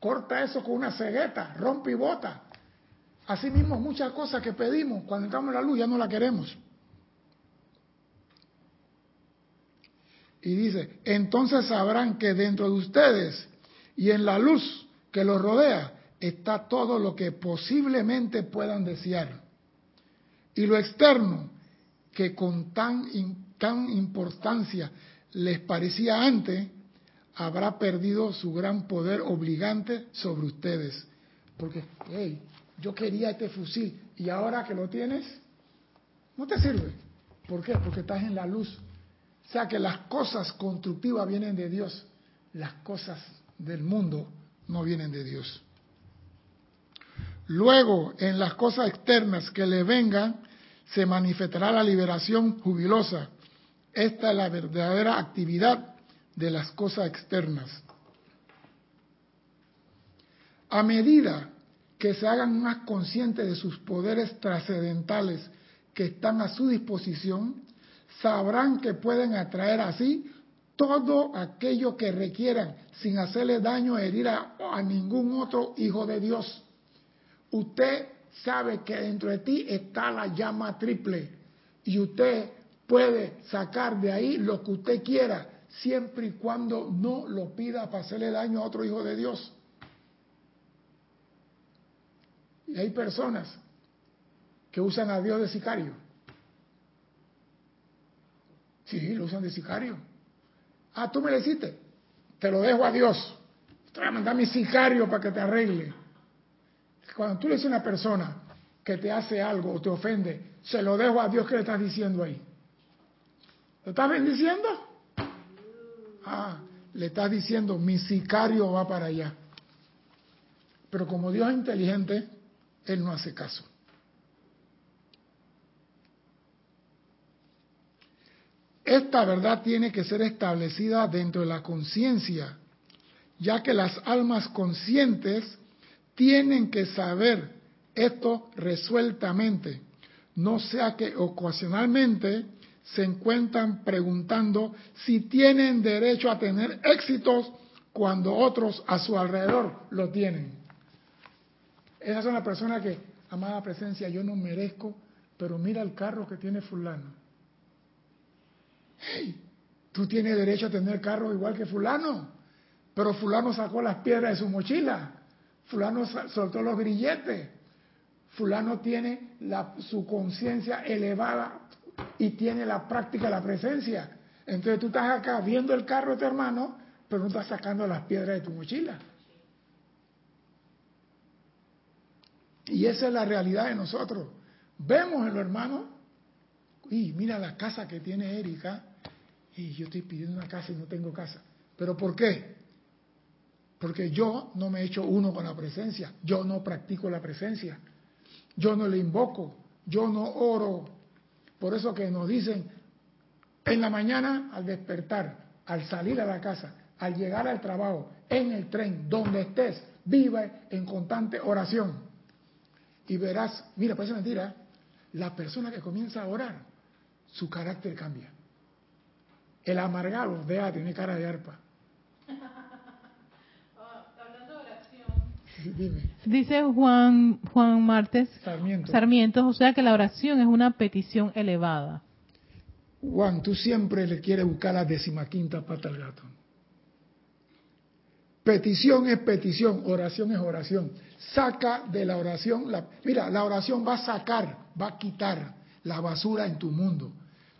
A: Corta eso con una cegueta, rompe y bota. Así mismo muchas cosas que pedimos cuando entramos en la luz ya no la queremos. Y dice, entonces sabrán que dentro de ustedes y en la luz que los rodea está todo lo que posiblemente puedan desear. Y lo externo, que con tan, tan importancia les parecía antes, habrá perdido su gran poder obligante sobre ustedes. Porque, hey, yo quería este fusil y ahora que lo tienes, no te sirve. ¿Por qué? Porque estás en la luz. O sea que las cosas constructivas vienen de Dios, las cosas del mundo no vienen de Dios. Luego, en las cosas externas que le vengan, se manifestará la liberación jubilosa. Esta es la verdadera actividad de las cosas externas. A medida que se hagan más conscientes de sus poderes trascendentales que están a su disposición, sabrán que pueden atraer así todo aquello que requieran sin hacerle daño o herir a, a ningún otro hijo de Dios. Usted sabe que dentro de ti está la llama triple y usted puede sacar de ahí lo que usted quiera siempre y cuando no lo pida para hacerle daño a otro hijo de Dios. Y hay personas que usan a Dios de sicario. Sí, lo usan de sicario. Ah, tú me lo hiciste. Te lo dejo a Dios. Te voy a mandar mi sicario para que te arregle. Cuando tú le dices a una persona que te hace algo o te ofende, se lo dejo a Dios que le estás diciendo ahí. ¿Lo estás bendiciendo? Ah, le estás diciendo, mi sicario va para allá. Pero como Dios es inteligente, Él no hace caso. Esta verdad tiene que ser establecida dentro de la conciencia, ya que las almas conscientes tienen que saber esto resueltamente, no sea que ocasionalmente se encuentran preguntando si tienen derecho a tener éxitos cuando otros a su alrededor lo tienen. Esas son las personas que, amada presencia, yo no merezco, pero mira el carro que tiene fulano. Tú tienes derecho a tener carro igual que fulano, pero fulano sacó las piedras de su mochila, fulano soltó los grilletes, fulano tiene la, su conciencia elevada y tiene la práctica la presencia. Entonces tú estás acá viendo el carro de tu hermano, pero no estás sacando las piedras de tu mochila. Y esa es la realidad de nosotros. Vemos en los hermanos, y mira la casa que tiene Erika, y yo estoy pidiendo una casa y no tengo casa. ¿Pero por qué? Porque yo no me he hecho uno con la presencia, yo no practico la presencia, yo no le invoco, yo no oro, por eso que nos dicen, en la mañana al despertar, al salir a la casa, al llegar al trabajo, en el tren, donde estés, viva en constante oración. Y verás, mira, parece mentira, la persona que comienza a orar, su carácter cambia. El amargado, vea, tiene cara de arpa.
B: Dice Juan, Juan Martes Sarmiento. o sea que la oración es una petición elevada.
A: Juan, tú siempre le quieres buscar la decimaquinta pata al gato. Petición es petición, oración es oración. Saca de la oración, la, mira, la oración va a sacar, va a quitar la basura en tu mundo.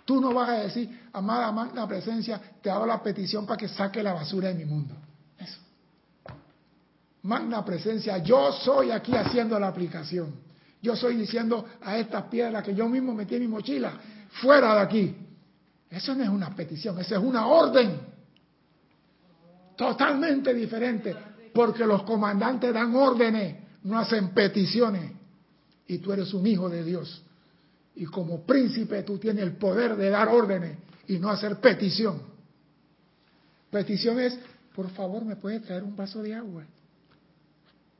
A: Tú no vas a decir, amada, amada presencia, te hago la petición para que saque la basura de mi mundo magna presencia, yo soy aquí haciendo la aplicación. Yo soy diciendo a estas piedras que yo mismo metí en mi mochila, fuera de aquí. Eso no es una petición, eso es una orden. Totalmente diferente, porque los comandantes dan órdenes, no hacen peticiones. Y tú eres un hijo de Dios. Y como príncipe tú tienes el poder de dar órdenes y no hacer petición. Petición es, por favor, ¿me puede traer un vaso de agua?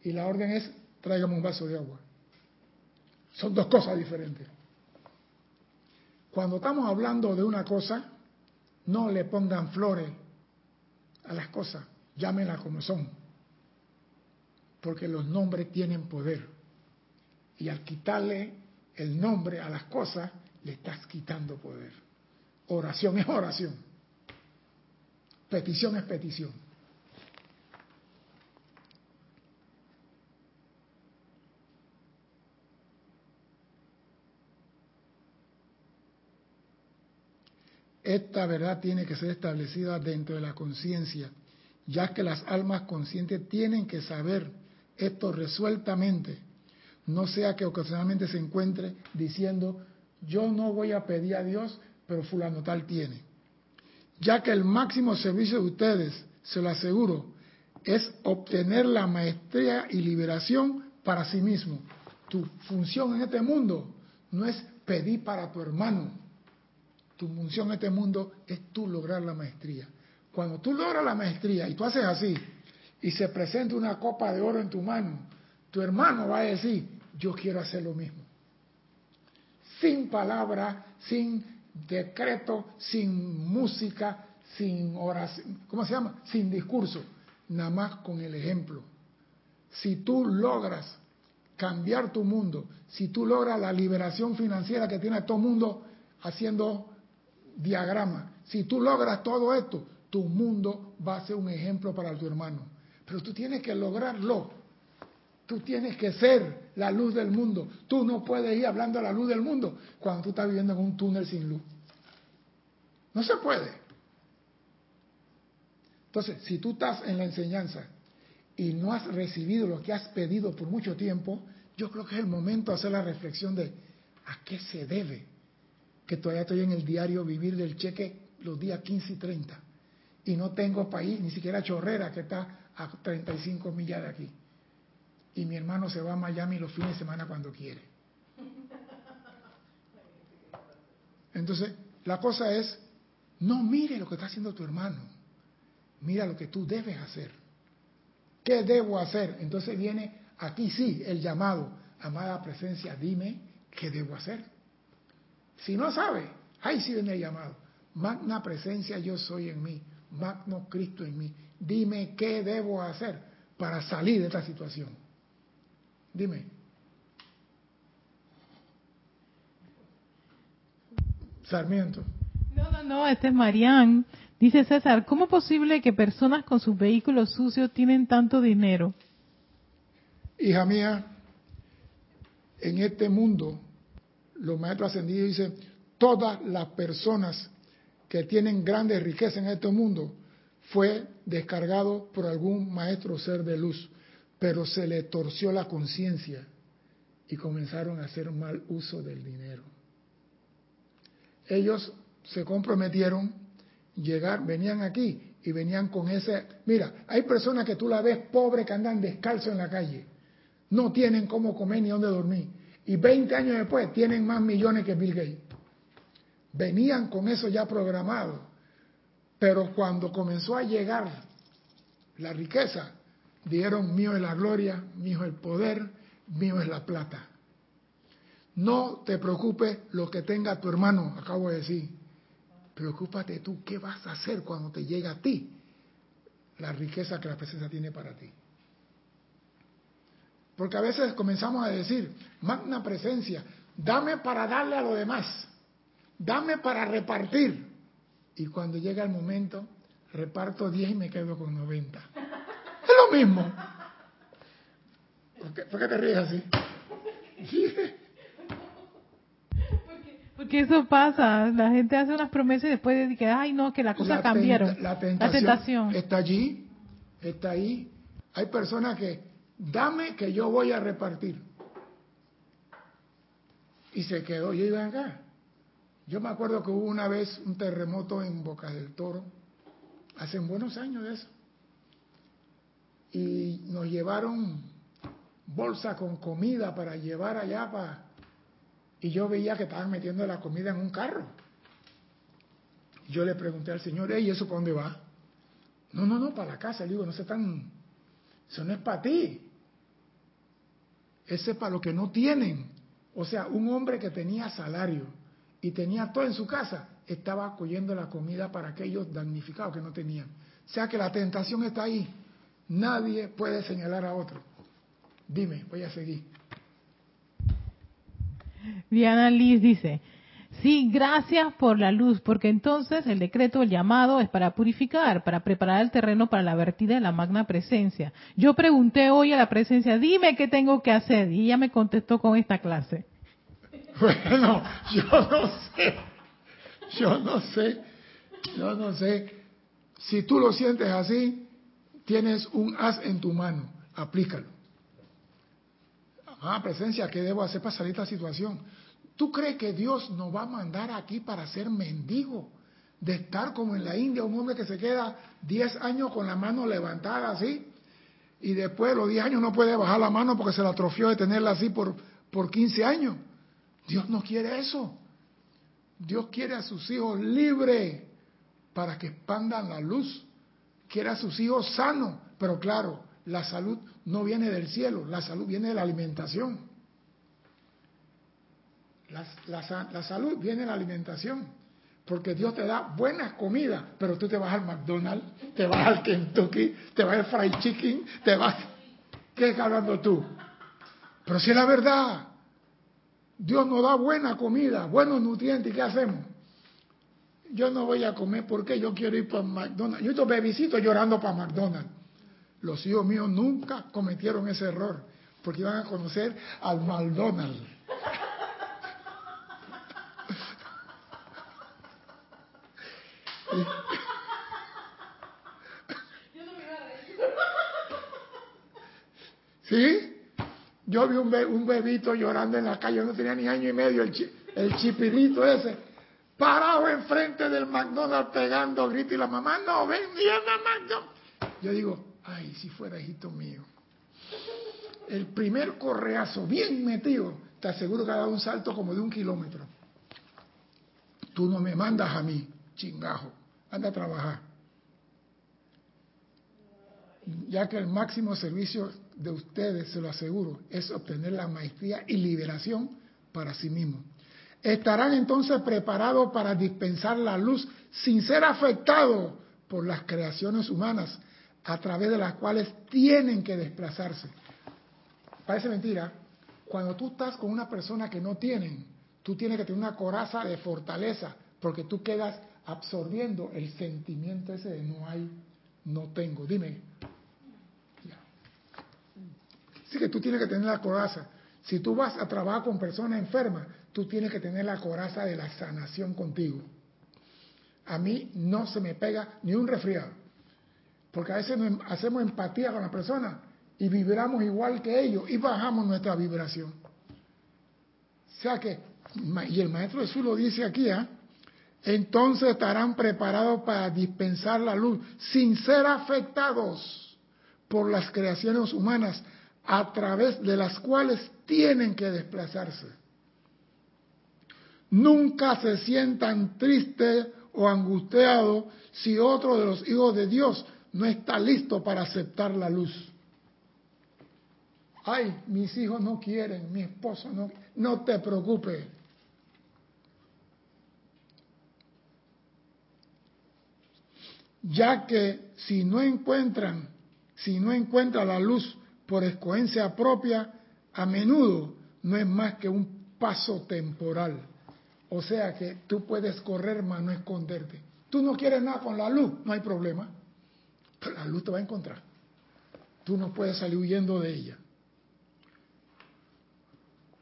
A: y la orden es tráigame un vaso de agua. Son dos cosas diferentes. Cuando estamos hablando de una cosa, no le pongan flores a las cosas, llámenlas como son, porque los nombres tienen poder. Y al quitarle el nombre a las cosas, le estás quitando poder. Oración es oración. Petición es petición. esta verdad tiene que ser establecida dentro de la conciencia, ya que las almas conscientes tienen que saber esto resueltamente, no sea que ocasionalmente se encuentre diciendo, yo no voy a pedir a Dios, pero fulano tal tiene. Ya que el máximo servicio de ustedes, se lo aseguro, es obtener la maestría y liberación para sí mismo. Tu función en este mundo no es pedir para tu hermano, tu función en este mundo es tú lograr la maestría. Cuando tú logras la maestría y tú haces así y se presenta una copa de oro en tu mano, tu hermano va a decir, yo quiero hacer lo mismo. Sin palabra, sin decreto, sin música, sin oración, ¿cómo se llama? Sin discurso, nada más con el ejemplo. Si tú logras cambiar tu mundo, si tú logras la liberación financiera que tiene todo el mundo haciendo diagrama. Si tú logras todo esto, tu mundo va a ser un ejemplo para tu hermano. Pero tú tienes que lograrlo. Tú tienes que ser la luz del mundo. Tú no puedes ir hablando a la luz del mundo cuando tú estás viviendo en un túnel sin luz. No se puede. Entonces, si tú estás en la enseñanza y no has recibido lo que has pedido por mucho tiempo, yo creo que es el momento de hacer la reflexión de a qué se debe que todavía estoy en el diario vivir del cheque los días 15 y 30. Y no tengo país, ni siquiera Chorrera, que está a 35 millas de aquí. Y mi hermano se va a Miami los fines de semana cuando quiere. Entonces, la cosa es, no mire lo que está haciendo tu hermano, mira lo que tú debes hacer. ¿Qué debo hacer? Entonces viene aquí sí el llamado, amada presencia, dime qué debo hacer. Si no sabe, ahí sí viene el llamado. Magna presencia yo soy en mí, magno Cristo en mí. Dime qué debo hacer para salir de esta situación. Dime. Sarmiento.
B: No, no, no, este es Marián. Dice César, ¿cómo es posible que personas con sus vehículos sucios tienen tanto dinero?
A: Hija mía, en este mundo los maestros ascendidos dicen, todas las personas que tienen grandes riquezas en este mundo fue descargado por algún maestro ser de luz, pero se le torció la conciencia y comenzaron a hacer mal uso del dinero. Ellos se comprometieron, llegar, venían aquí y venían con ese, mira, hay personas que tú la ves pobres que andan descalzo en la calle, no tienen cómo comer ni dónde dormir y 20 años después tienen más millones que Bill Gates. Venían con eso ya programado, pero cuando comenzó a llegar la riqueza, dijeron, mío es la gloria, mío es el poder, mío es la plata. No te preocupes lo que tenga tu hermano, acabo de decir. Preocúpate tú, ¿qué vas a hacer cuando te llegue a ti la riqueza que la presencia tiene para ti? Porque a veces comenzamos a decir, magna presencia, dame para darle a lo demás, dame para repartir. Y cuando llega el momento, reparto 10 y me quedo con 90. Lo mismo. ¿Por qué, te ríes así?
B: Porque eso pasa, la gente hace unas promesas y después dice, ay no, que las cosas cambiaron.
A: la tentación está allí, está ahí. Hay personas que dame que yo voy a repartir. Y se quedó, yo iba acá. Yo me acuerdo que hubo una vez un terremoto en Boca del Toro, hace buenos años de eso. Y nos llevaron bolsa con comida para llevar allá para... Y yo veía que estaban metiendo la comida en un carro. Yo le pregunté al señor, ¿y eso para dónde va? No, no, no, para la casa. Le digo, no se tan... Eso no es para ti. Ese es para los que no tienen. O sea, un hombre que tenía salario y tenía todo en su casa, estaba cogiendo la comida para aquellos damnificados que no tenían. O sea que la tentación está ahí. Nadie puede señalar a otro. Dime, voy a seguir.
B: Diana Liz dice, Sí, gracias por la luz, porque entonces el decreto, el llamado es para purificar, para preparar el terreno para la vertida de la magna presencia. Yo pregunté hoy a la presencia, dime qué tengo que hacer, y ella me contestó con esta clase.
A: Bueno, yo no sé, yo no sé Yo no sé. Si tú lo sientes así, tienes un as en tu mano. Aplícalo. Ah, presencia, ¿qué debo hacer para salir de esta situación? ¿Tú crees que Dios nos va a mandar aquí para ser mendigo? De estar como en la India, un hombre que se queda 10 años con la mano levantada así, y después de los 10 años no puede bajar la mano porque se la atrofió de tenerla así por, por 15 años. Dios no quiere eso. Dios quiere a sus hijos libres para que expandan la luz. Quiere a sus hijos sanos. Pero claro, la salud no viene del cielo, la salud viene de la alimentación. La, la, salud viene de la alimentación. Porque Dios te da buenas comidas, pero tú te vas al McDonald's, te vas al Kentucky, te vas al Fried Chicken, te vas... ¿Qué estás hablando tú? Pero si es la verdad, Dios nos da buena comida, buenos nutrientes, ¿y qué hacemos? Yo no voy a comer porque yo quiero ir para McDonald's. Yo estos bebisitos llorando para McDonald's. Los hijos míos nunca cometieron ese error, porque iban a conocer al McDonald's. ¿Sí? Yo vi un, un, bebito llorando en la calle, no tenía ni año y medio, el, el chipirito ese, parado enfrente del McDonald's pegando gritos y la mamá, no, ven, mierda, McDonald's. Yo digo, ay, si fuera hijito mío. El primer correazo, bien metido, te aseguro que ha dado un salto como de un kilómetro. Tú no me mandas a mí, chingajo, anda a trabajar. Ya que el máximo servicio de ustedes, se lo aseguro, es obtener la maestría y liberación para sí mismos. Estarán entonces preparados para dispensar la luz sin ser afectados por las creaciones humanas a través de las cuales tienen que desplazarse. Parece mentira. Cuando tú estás con una persona que no tienen, tú tienes que tener una coraza de fortaleza, porque tú quedas absorbiendo el sentimiento ese de no hay, no tengo. Dime, Así que tú tienes que tener la coraza. Si tú vas a trabajar con personas enfermas, tú tienes que tener la coraza de la sanación contigo. A mí no se me pega ni un resfriado. Porque a veces hacemos empatía con la persona y vibramos igual que ellos y bajamos nuestra vibración. O sea que, y el maestro Jesús lo dice aquí, ¿ah? entonces estarán preparados para dispensar la luz sin ser afectados por las creaciones humanas a través de las cuales tienen que desplazarse. Nunca se sientan tristes o angustiados si otro de los hijos de Dios no está listo para aceptar la luz. Ay, mis hijos no quieren, mi esposo no. No te preocupes. Ya que si no encuentran, si no encuentra la luz por escogencia propia, a menudo no es más que un paso temporal. O sea que tú puedes correr, mas no esconderte. Tú no quieres nada con la luz, no hay problema. La luz te va a encontrar. Tú no puedes salir huyendo de ella.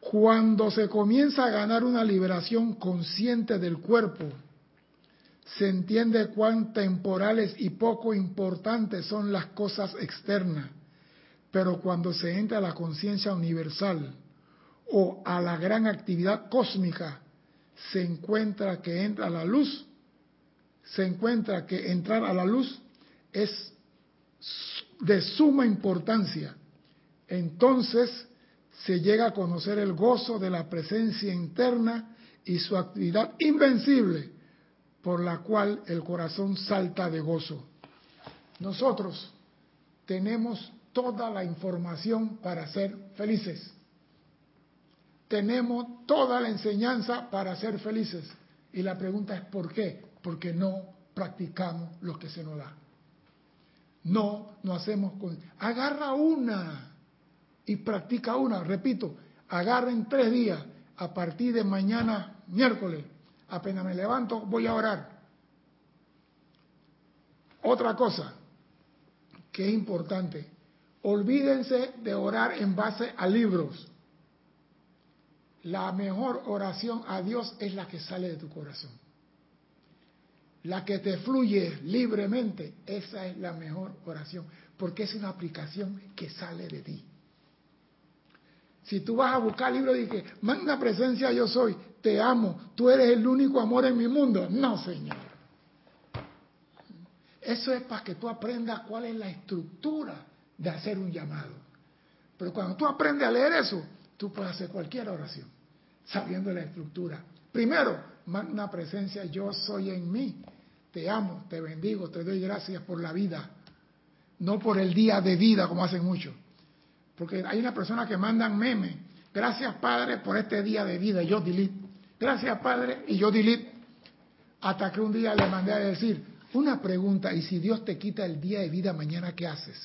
A: Cuando se comienza a ganar una liberación consciente del cuerpo, se entiende cuán temporales y poco importantes son las cosas externas pero cuando se entra a la conciencia universal o a la gran actividad cósmica, se encuentra que entra a la luz, se encuentra que entrar a la luz es de suma importancia. Entonces se llega a conocer el gozo de la presencia interna y su actividad invencible, por la cual el corazón salta de gozo. Nosotros tenemos toda la información para ser felices. Tenemos toda la enseñanza para ser felices. Y la pregunta es ¿por qué? Porque no practicamos lo que se nos da. No no hacemos con... Agarra una y practica una. Repito, agarren tres días. A partir de mañana, miércoles, apenas me levanto, voy a orar. Otra cosa que es importante, Olvídense de orar en base a libros. La mejor oración a Dios es la que sale de tu corazón. la que te fluye libremente, esa es la mejor oración, porque es una aplicación que sale de ti. Si tú vas a buscar libros y que, manda presencia yo soy, te amo, tú eres el único amor en mi mundo. No, Señor. Eso es para que tú aprendas cuál es la estructura de hacer un llamado. Pero cuando tú aprendes a leer eso, tú puedes hacer cualquier oración, sabiendo la estructura. Primero, magna presencia, yo soy en mí. Te amo, te bendigo, te doy gracias por la vida. No por el día de vida, como hacen muchos. Porque hay una persona que mandan meme. Gracias, Padre, por este día de vida. Yo delete. Gracias, Padre, y yo delete. Hasta que un día le mandé a decir, una pregunta, ¿y si Dios te quita el día de vida mañana, qué haces?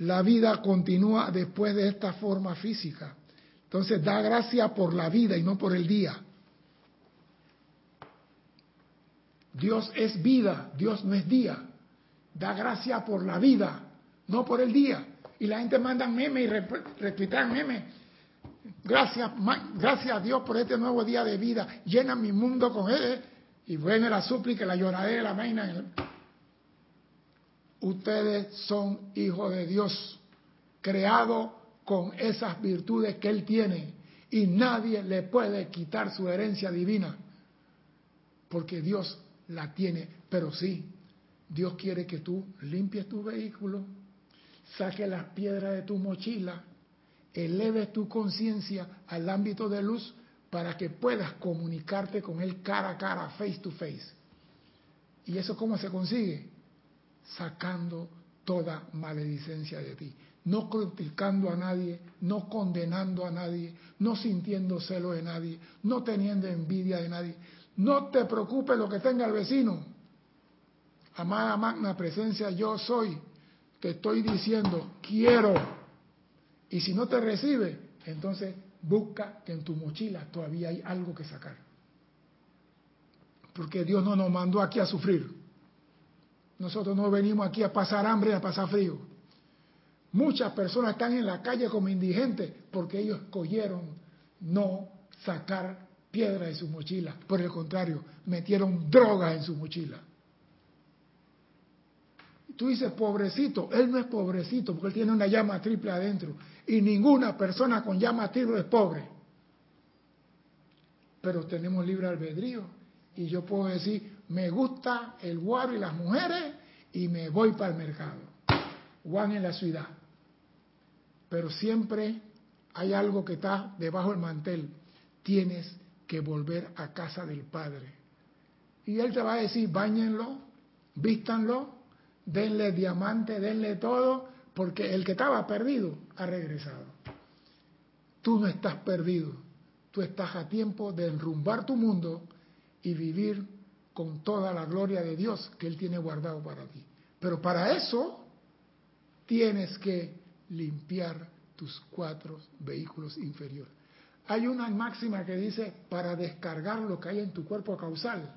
A: La vida continúa después de esta forma física. Entonces da gracias por la vida y no por el día. Dios es vida, Dios no es día. Da gracias por la vida, no por el día. Y la gente manda meme y retuitan meme. Gracias, gracias a Dios por este nuevo día de vida. Llena mi mundo con él. Y viene la súplica, la lloradera, la vaina. Ustedes son hijos de Dios, creados con esas virtudes que Él tiene. Y nadie le puede quitar su herencia divina. Porque Dios la tiene. Pero sí, Dios quiere que tú limpies tu vehículo, saques las piedras de tu mochila, eleves tu conciencia al ámbito de luz para que puedas comunicarte con Él cara a cara, face to face. ¿Y eso cómo se consigue? Sacando toda maledicencia de ti, no criticando a nadie, no condenando a nadie, no sintiendo celo de nadie, no teniendo envidia de nadie. No te preocupes lo que tenga el vecino. Amada magna presencia, yo soy. Te estoy diciendo, quiero. Y si no te recibe, entonces busca que en tu mochila todavía hay algo que sacar. Porque Dios no nos mandó aquí a sufrir. Nosotros no venimos aquí a pasar hambre, a pasar frío. Muchas personas están en la calle como indigentes porque ellos escogieron no sacar piedra de su mochila. Por el contrario, metieron drogas en su mochila. Tú dices, pobrecito, él no es pobrecito porque él tiene una llama triple adentro. Y ninguna persona con llama triple es pobre. Pero tenemos libre albedrío. Y yo puedo decir, me gusta el guaro y las mujeres y me voy para el mercado. Juan en la ciudad. Pero siempre hay algo que está debajo del mantel. Tienes que volver a casa del Padre. Y Él te va a decir, bañenlo, vístanlo, denle diamante, denle todo, porque el que estaba perdido ha regresado. Tú no estás perdido, tú estás a tiempo de enrumbar tu mundo y vivir con toda la gloria de Dios que Él tiene guardado para ti. Pero para eso tienes que limpiar tus cuatro vehículos inferiores. Hay una máxima que dice, para descargar lo que hay en tu cuerpo causal,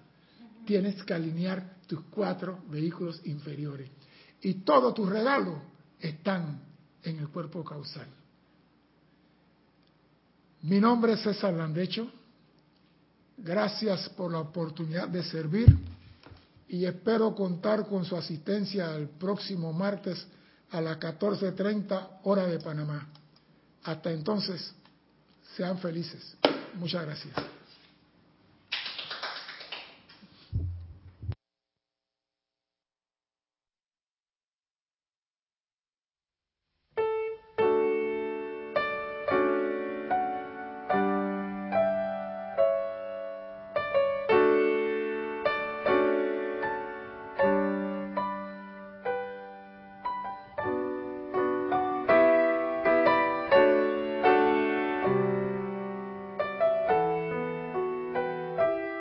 A: tienes que alinear tus cuatro vehículos inferiores. Y todos tus regalos están en el cuerpo causal. Mi nombre es César Landecho. Gracias por la oportunidad de servir y espero contar con su asistencia el próximo martes a las 14.30 hora de Panamá. Hasta entonces, sean felices. Muchas gracias.